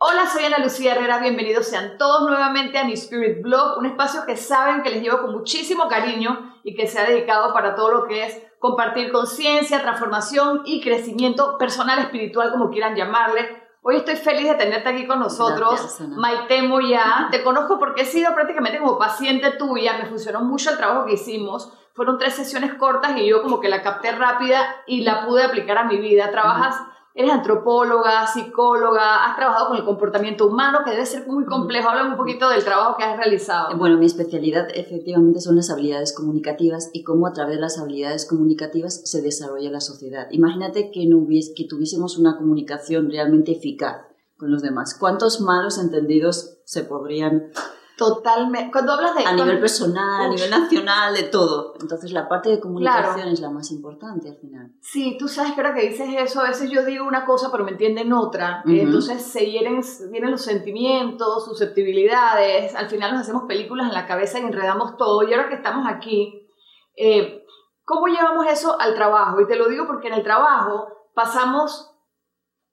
Hola, soy Ana Lucía Herrera, bienvenidos sean todos nuevamente a mi Spirit Blog, un espacio que saben que les llevo con muchísimo cariño y que se ha dedicado para todo lo que es compartir conciencia, transformación y crecimiento personal, espiritual, como quieran llamarle. Hoy estoy feliz de tenerte aquí con nosotros. Maite Moya, te conozco porque he sido prácticamente como paciente tuya, me funcionó mucho el trabajo que hicimos. Fueron tres sesiones cortas y yo como que la capté rápida y la pude aplicar a mi vida. Trabajas Eres antropóloga, psicóloga, has trabajado con el comportamiento humano, que debe ser muy complejo. Háblame un poquito del trabajo que has realizado. Bueno, mi especialidad efectivamente son las habilidades comunicativas y cómo a través de las habilidades comunicativas se desarrolla la sociedad. Imagínate que, no hubiese, que tuviésemos una comunicación realmente eficaz con los demás. ¿Cuántos malos entendidos se podrían Totalmente. Cuando hablas de... A nivel personal, a nivel nacional, de todo. Entonces la parte de comunicación es la más importante al final. Sí, tú sabes que ahora que dices eso, a veces yo digo una cosa pero me entienden otra. Entonces se hieren, vienen los sentimientos, susceptibilidades. Al final nos hacemos películas en la cabeza y enredamos todo. Y ahora que estamos aquí, eh, ¿cómo llevamos eso al trabajo? Y te lo digo porque en el trabajo pasamos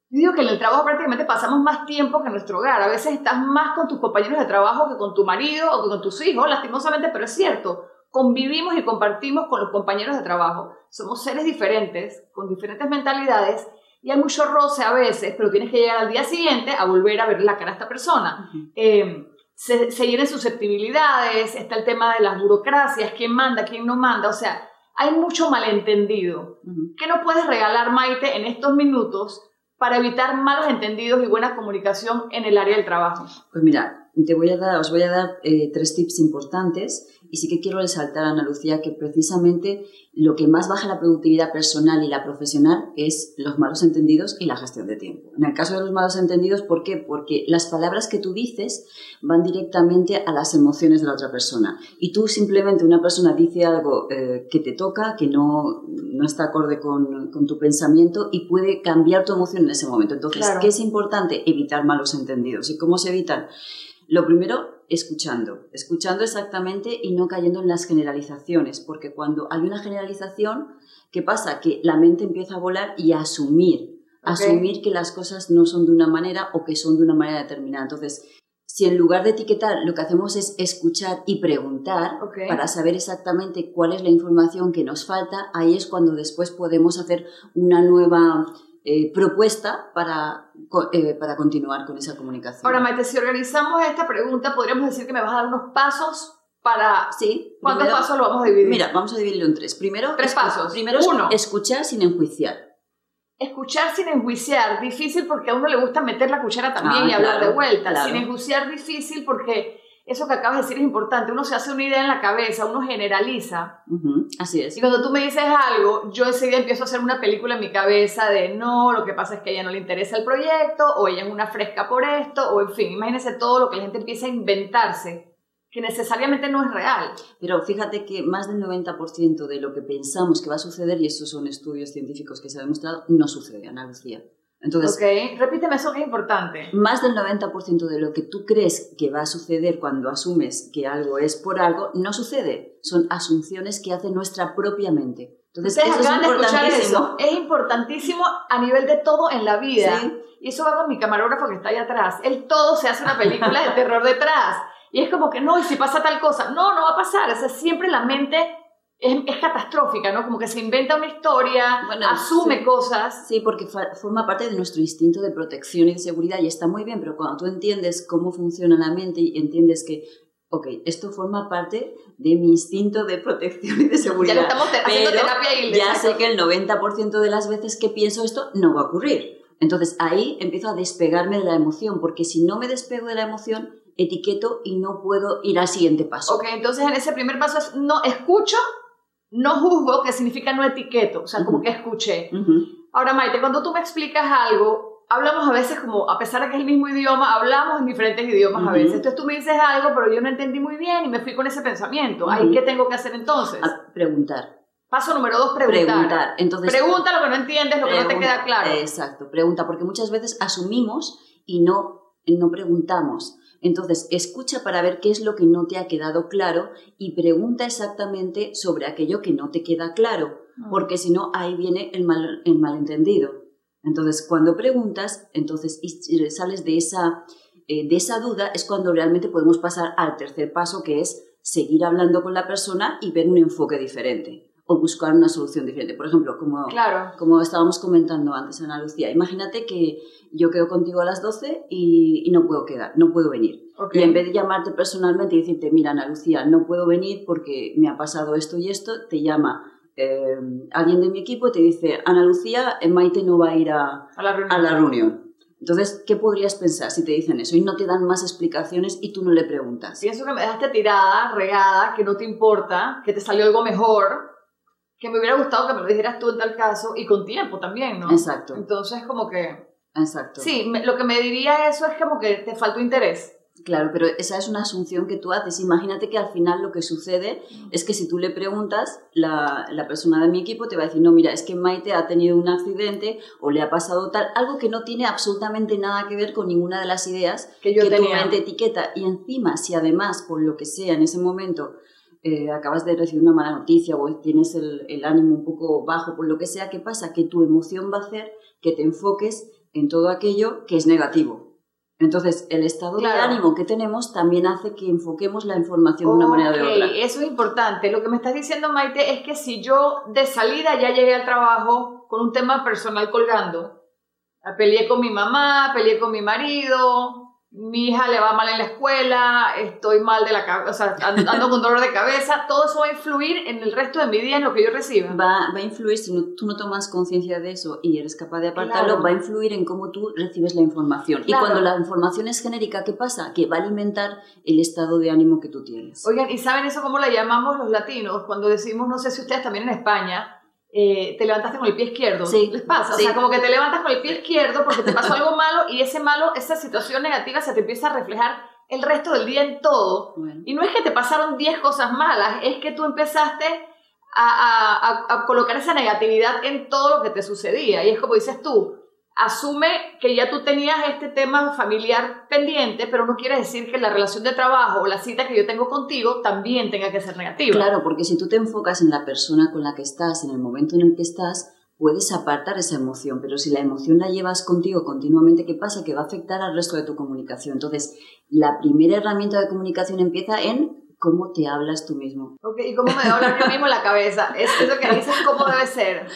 digo que en el trabajo prácticamente pasamos más tiempo que en nuestro hogar. A veces estás más con tus compañeros de trabajo que con tu marido o que con tus hijos, lastimosamente, pero es cierto. Convivimos y compartimos con los compañeros de trabajo. Somos seres diferentes, con diferentes mentalidades, y hay mucho roce a veces, pero tienes que llegar al día siguiente a volver a ver la cara a esta persona. Em, se, se susceptibilidades, está el tema de las burocracias, quién manda, quién no manda, o sea, hay mucho malentendido. ¿Qué nos puedes regalar, Maite, en estos minutos para evitar malos entendidos y buena comunicación en el área del trabajo? Pues mira, te voy a dar, os voy a dar eh, tres tips importantes y sí que quiero resaltar, Ana Lucía, que precisamente lo que más baja la productividad personal y la profesional es los malos entendidos y la gestión de tiempo. En el caso de los malos entendidos, ¿por qué? Porque las palabras que tú dices van directamente a las emociones de la otra persona. Y tú simplemente, una persona dice algo eh, que te toca, que no, no está acorde con, con, tu pensamiento y puede cambiar tu emoción en ese momento. Entonces, ¿qué es importante? Evitar malos entendidos. ¿Y cómo se evitan? Lo primero, escuchando, escuchando exactamente y no cayendo en las generalizaciones, porque cuando hay una generalización, ¿qué pasa? Que la mente empieza a volar y a asumir, asumir que las cosas no son de una manera o que son de una manera determinada. Entonces, si en lugar de etiquetar lo que hacemos es escuchar y preguntar para saber exactamente cuál es la información que nos falta, ahí es cuando después podemos hacer una nueva eh, propuesta para, eh, para continuar con esa comunicación. Ahora, Maite, si organizamos esta pregunta, podríamos decir que me vas a dar unos pasos para... Sí. ¿Cuántos pasos lo vamos a dividir? Mira, vamos a dividirlo en tres. Primero, tres pasos. Primero, Uno. escuchar sin enjuiciar. Escuchar sin enjuiciar, difícil porque a uno le gusta meter la cuchara también ah, y hablar de vuelta. Sin enjuiciar, difícil porque eso que acabas de decir es importante. Uno se hace una idea en la cabeza, uno generaliza. Así es. Y cuando tú me dices algo, yo día empiezo a hacer una película en mi cabeza de no, lo que pasa es que a ella no le interesa el proyecto, o ella es una fresca por esto, o en fin, imagínense todo lo que la gente empieza a inventarse que necesariamente no es real. Pero fíjate que más del 90% de lo que pensamos que va a suceder, y estos son estudios científicos que se ha demostrado, no sucede, Ana Lucía. Entonces, ok, repíteme eso que es importante. Más del 90% de lo que tú crees que va a suceder cuando asumes que algo es por algo, no sucede. Son asunciones que hace nuestra propia mente. Entonces, eso es importantísimo. Es importantísimo a nivel de todo en la vida. Y eso va con mi camarógrafo que está ahí atrás. Él todo se hace una película de terror detrás. Y es como que no, y si pasa tal cosa, no, no va a pasar. O sea, siempre la mente es, catastrófica, ¿no? Como que se inventa una historia, asume cosas. Sí, porque forma parte de nuestro instinto de protección y de seguridad y está muy bien, pero cuando tú entiendes cómo funciona la mente y entiendes que, ok, esto forma parte de mi instinto de protección y de seguridad. Ya estamos haciendo terapia y Ya sé que el 90% de las veces que pienso esto no va a ocurrir. Entonces ahí empiezo a despegarme de la emoción, porque si no me despego de la emoción, etiqueto y no puedo ir al siguiente paso. Ok, entonces en ese primer paso es no escucho no juzgo, que significa no etiqueto, o sea, como que escuché. Ahora, Maite, cuando tú me explicas algo, hablamos a veces como, a pesar de que es el mismo idioma, hablamos en diferentes idiomas a veces. Entonces tú me dices algo, pero yo no entendí muy bien y me fui con ese pensamiento. ¿Ahí qué tengo que hacer entonces? preguntar. Paso número dos, preguntar. Preguntar. Entonces, pregunta lo que no entiendes, lo que no te queda claro. Exacto, pregunta, porque muchas veces asumimos y no, no preguntamos. Entonces, escucha para ver qué es lo que no te ha quedado claro y pregunta exactamente sobre aquello que no te queda claro, mm. porque si no, ahí viene el, mal, el malentendido. Entonces, cuando preguntas, entonces sales de esa, eh, de esa duda, es cuando realmente podemos pasar al tercer paso, que es seguir hablando con la persona y ver un enfoque diferente o buscar una solución diferente. Por ejemplo, como, como estábamos comentando antes, Ana Lucía, imagínate que yo quedo contigo a las 12 y, no puedo quedar, no puedo venir. Y en vez de llamarte personalmente y decirte, mira, Ana Lucía, no puedo venir porque me ha pasado esto y esto, te llama eh, alguien de mi equipo y te dice, Ana Lucía, eh, Maite no va a ir a, a la reunión. Entonces, ¿qué podrías pensar si te dicen eso y no te dan más explicaciones y tú no le preguntas? Pienso que me dejaste tirada, regada, que no te importa, que te salió algo mejor que me hubiera gustado que me lo dijeras tú en tal caso y con tiempo también, ¿no? Exacto. Entonces, como que... Exacto. Sí, lo que me diría eso es como que te faltó interés. Claro, pero esa es una asunción que tú haces. Imagínate que al final lo que sucede es que si tú le preguntas, la, la, persona de mi equipo te va a decir, no, mira, es que Maite ha tenido un accidente o le ha pasado tal, algo que no tiene absolutamente nada que ver con ninguna de las ideas que, yo que tu mente etiqueta. Y encima, si además, por lo que sea, en ese momento eh, acabas de recibir una mala noticia o tienes el, el, ánimo un poco bajo, por lo que sea, ¿qué pasa? Que tu emoción va a hacer que te enfoques en todo aquello que es negativo. Entonces, el estado de ánimo que tenemos también hace que enfoquemos la información de una manera o de otra. Eso es importante. Lo que me estás diciendo, Maite, es que si yo de salida ya llegué al trabajo con un tema personal colgando, peleé con mi mamá, peleé con mi marido, mi hija le va mal en la escuela, estoy mal de la cabeza, o sea, ando con dolor de cabeza, todo eso va a influir en el resto de mi día, en lo que yo reciba. Va, va a influir, si no, tú no tomas conciencia de eso y eres capaz de apartarlo, va a influir en cómo tú recibes la información. Y cuando la información es genérica, ¿qué pasa? Que va a alimentar el estado de ánimo que tú tienes. Oigan, ¿y saben eso cómo la llamamos los latinos? Cuando decimos, no sé si ustedes también en España, eh, te levantaste con el pie izquierdo. Sí. ¿Les pasa? O sea, como que te levantas con el pie izquierdo porque te pasó algo malo y ese malo, esa situación negativa se te empieza a reflejar el resto del día en todo. Y no es que te pasaron 10 cosas malas, es que tú empezaste a, a, a, colocar esa negatividad en todo lo que te sucedía. Y es como dices tú, asume que ya tú tenías este tema familiar pendiente, pero no quiere decir que la relación de trabajo o la cita que yo tengo contigo también tenga que ser negativa. Claro, porque si tú te enfocas en la persona con la que estás, en el momento en el que estás, puedes apartar esa emoción, pero si la emoción la llevas contigo continuamente, ¿qué pasa? Que va a afectar al resto de tu comunicación. Entonces, la primera herramienta de comunicación empieza en cómo te hablas tú mismo. Ok, ¿y cómo me hablar yo mismo la cabeza? Es lo que dices, ¿cómo debe ser?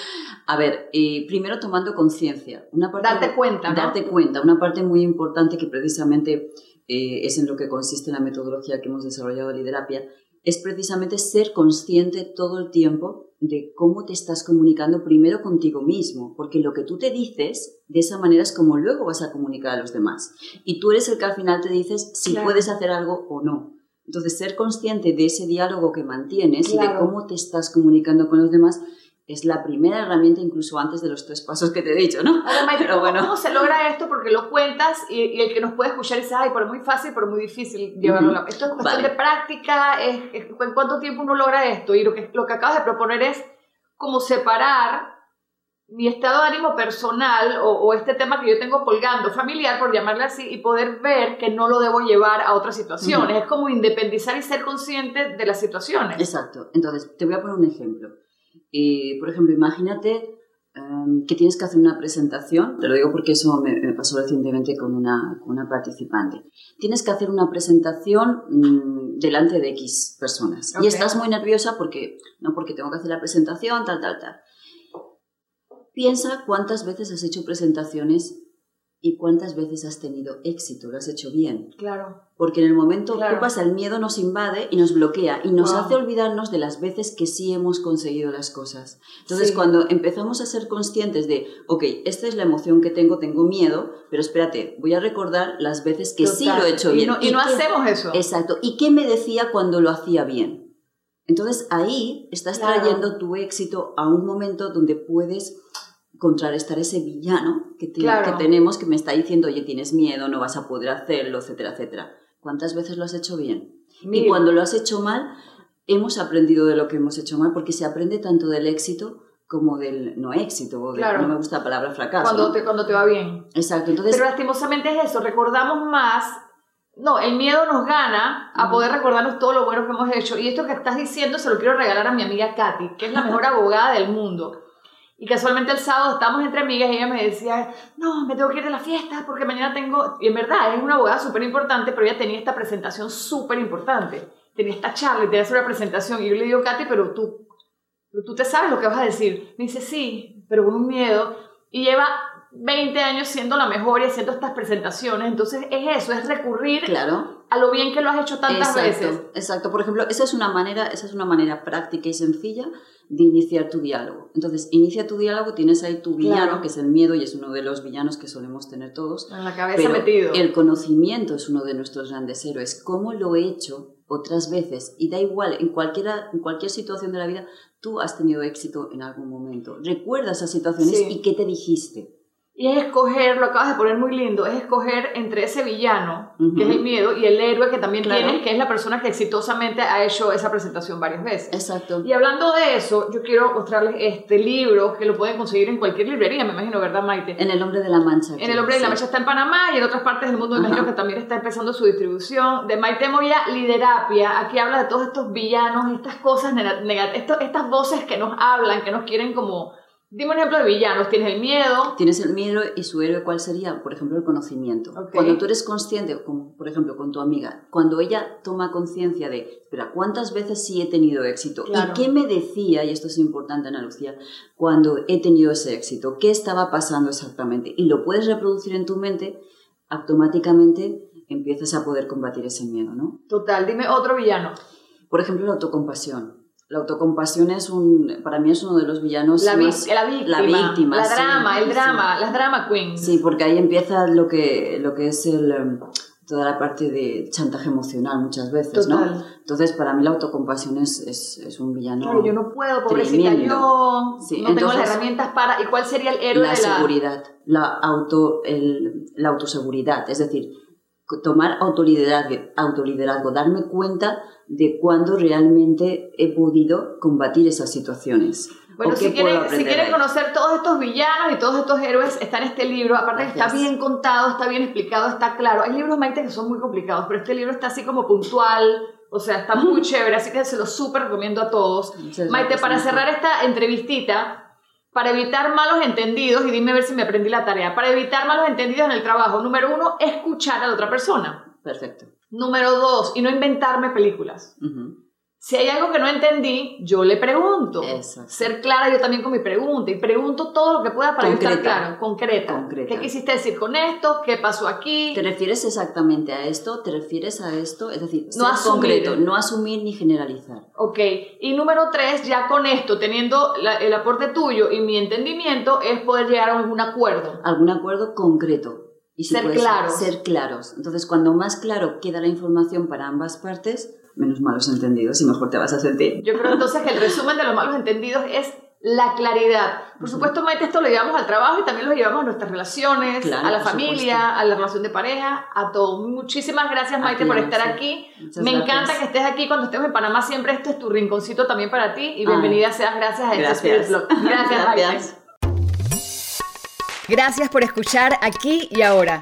A ver, eh, primero tomando conciencia. Darte cuenta, ¿no? Darte cuenta. Una parte muy importante que precisamente eh, es en lo que consiste la metodología que hemos desarrollado de Liderapia, es precisamente ser consciente todo el tiempo de cómo te estás comunicando primero contigo mismo, porque lo que tú te dices, de esa manera es como luego vas a comunicar a los demás. Y tú eres el que al final te dices si puedes hacer algo o no. Entonces, ser consciente de ese diálogo que mantienes y de cómo te estás comunicando con los demás es la primera herramienta incluso antes de los tres pasos que te he dicho, ¿no? pero bueno. ¿cómo se logra esto? Porque lo cuentas y, el que nos puede escuchar dice, ay, pero muy fácil, pero muy difícil llevarlo a Esto es cuestión de práctica, es, ¿en cuánto tiempo uno logra esto? Y lo que, lo que acabas de proponer es como separar mi estado de ánimo personal o, este tema que yo tengo colgando, familiar, por llamarle así, y poder ver que no lo debo llevar a otras situaciones. Es como independizar y ser consciente de las situaciones. Exacto. Entonces, te voy a poner un ejemplo. Eh, por ejemplo, imagínate em, que tienes que hacer una presentación, te lo digo porque eso me, pasó recientemente con una, con una, participante. Tienes que hacer una presentación mm, delante de X personas y estás muy nerviosa porque, no porque tengo que hacer la presentación, tal, tal, tal. Piensa cuántas veces has hecho presentaciones y cuántas veces has tenido éxito, lo has hecho bien. Claro. Porque en el momento que pasa, el miedo nos invade y nos bloquea y nos hace olvidarnos de las veces que sí hemos conseguido las cosas. Entonces, cuando empezamos a ser conscientes de, ok, esta es la emoción que tengo, tengo miedo, pero espérate, voy a recordar las veces que sí lo he hecho bien. Y no, hacemos eso. Exacto. ¿Y qué me decía cuando lo hacía bien? Entonces, ahí estás trayendo tu éxito a un momento donde puedes contrarrestar ese villano que, que tenemos que me está diciendo, oye, tienes miedo, no vas a poder hacerlo, etcétera, etcétera. ¿Cuántas veces lo has hecho bien? Y cuando lo has hecho mal, hemos aprendido de lo que hemos hecho mal, porque se aprende tanto del éxito como del no éxito, o no me gusta la palabra fracaso. Cuando, te, cuando te va bien. Exacto, entonces... Pero lastimosamente es eso, recordamos más, no, el miedo nos gana a poder recordarnos todo lo bueno que hemos hecho. Y esto que estás diciendo se lo quiero regalar a mi amiga Katy, que es la mejor abogada del mundo. Y casualmente el sábado estábamos entre amigas y ella me decía, no, me tengo que ir de la fiesta porque mañana tengo... Y en verdad es una abogada súper importante, pero ella tenía esta presentación súper importante. Tenía esta charla y tenía hacer una presentación. Y yo le digo, Katy, pero tú pero tú te sabes lo que vas a decir. Me dice, sí, pero con un miedo. Y lleva 20 años siendo la mejor y haciendo estas presentaciones. Entonces es eso, es recurrir claro. a lo bien que lo has hecho tantas veces. Exacto, por ejemplo, esa es, una manera, esa es una manera práctica y sencilla de iniciar tu diálogo. Entonces, inicia tu diálogo, tienes ahí tu villano, que es el miedo y es uno de los villanos que solemos tener todos. En la cabeza metido. El conocimiento es uno de nuestros grandes héroes. ¿Cómo lo he hecho? otras veces y da igual, en, cualquiera, en cualquier situación de la vida, tú has tenido éxito en algún momento. Recuerda esas situaciones y qué te dijiste. Y es escoger, lo acabas de poner muy lindo, es escoger entre ese villano, que es el miedo, y el héroe que también tienes, que es la persona que exitosamente ha hecho esa presentación varias veces. Exacto. Y hablando de eso, yo quiero mostrarles este libro que lo pueden conseguir en cualquier librería, me imagino, ¿verdad, Maite? En El Hombre de la Mancha. En El Hombre de la Mancha está en Panamá y en otras partes del mundo, me imagino que también está empezando su distribución. De Maite Moya, Liderapia, aquí habla de todos estos villanos, estas cosas negativas, estas voces que nos hablan, que nos quieren como Dime un ejemplo de villanos. Tienes el miedo. Tienes el miedo y su héroe, ¿cuál sería? Por ejemplo, el conocimiento. Cuando tú eres consciente, como por ejemplo con tu amiga, cuando ella toma conciencia de, espera, ¿cuántas veces sí he tenido éxito? ¿Y qué me decía, y esto es importante, Ana Lucía, cuando he tenido ese éxito? ¿Qué estaba pasando exactamente? Y lo puedes reproducir en tu mente, automáticamente empiezas a poder combatir ese miedo, ¿no? Total. Dime otro villano. Por ejemplo, la autocompasión. La autocompasión es un, para mí es uno de los villanos la, más, la víctima, la víctima, la drama, el drama, las drama queens. Sí, porque ahí empieza lo que, lo que es el, em, toda la parte de chantaje emocional muchas veces, ¿no? Entonces, para mí la autocompasión es, es, es un villano Claro, yo no puedo, pobrecita, yo no tengo las herramientas para... ¿Y cuál sería el héroe la de la...? seguridad, la, auto, el, la autoseguridad, es decir, tomar autoliderazgo, autoliderazgo, darme cuenta de cuándo realmente he podido combatir esas situaciones. Bueno, si quieren, si quieren conocer todos estos villanos y todos estos héroes, está en este libro. Aparte que está bien contado, está bien explicado, está claro. Hay libros, Maite, que son muy complicados, pero este libro está así como puntual, o sea, está muy chévere, así que se lo súper recomiendo a todos. Maite, para cerrar esta entrevistita, para evitar malos entendidos, y dime a ver si me aprendí la tarea, para evitar malos entendidos en el trabajo, número uno, escuchar a la otra persona. Perfecto. Número dos, y no inventarme películas. Si hay algo que no entendí, yo le pregunto. Ser clara yo también con mi pregunta. Y pregunto todo lo que pueda para estar claro, concreta. ¿Qué quisiste decir con esto? ¿Qué pasó aquí? ¿Te refieres exactamente a esto? ¿Te refieres a esto? Es decir, no ser concreto, no asumir ni generalizar. Ok. Y número tres, ya con esto, teniendo el aporte tuyo y mi entendimiento, es poder llegar a algún acuerdo. Algún acuerdo concreto. Y ser claros. Ser claros. Entonces, cuando más claro queda la información para ambas partes, menos malos entendidos y mejor te vas a sentir. Yo creo entonces que el resumen de los malos entendidos es la claridad. Por supuesto, Maite, esto lo llevamos al trabajo y también lo llevamos a nuestras relaciones, a la familia, a la relación de pareja, a todo. Muchísimas gracias, Maite, por estar aquí. Me encanta que estés aquí cuando estemos en Panamá. Siempre este es tu rinconcito también para ti y bienvenida seas gracias a este Gracias, gracias. Maite. Gracias por escuchar aquí y ahora.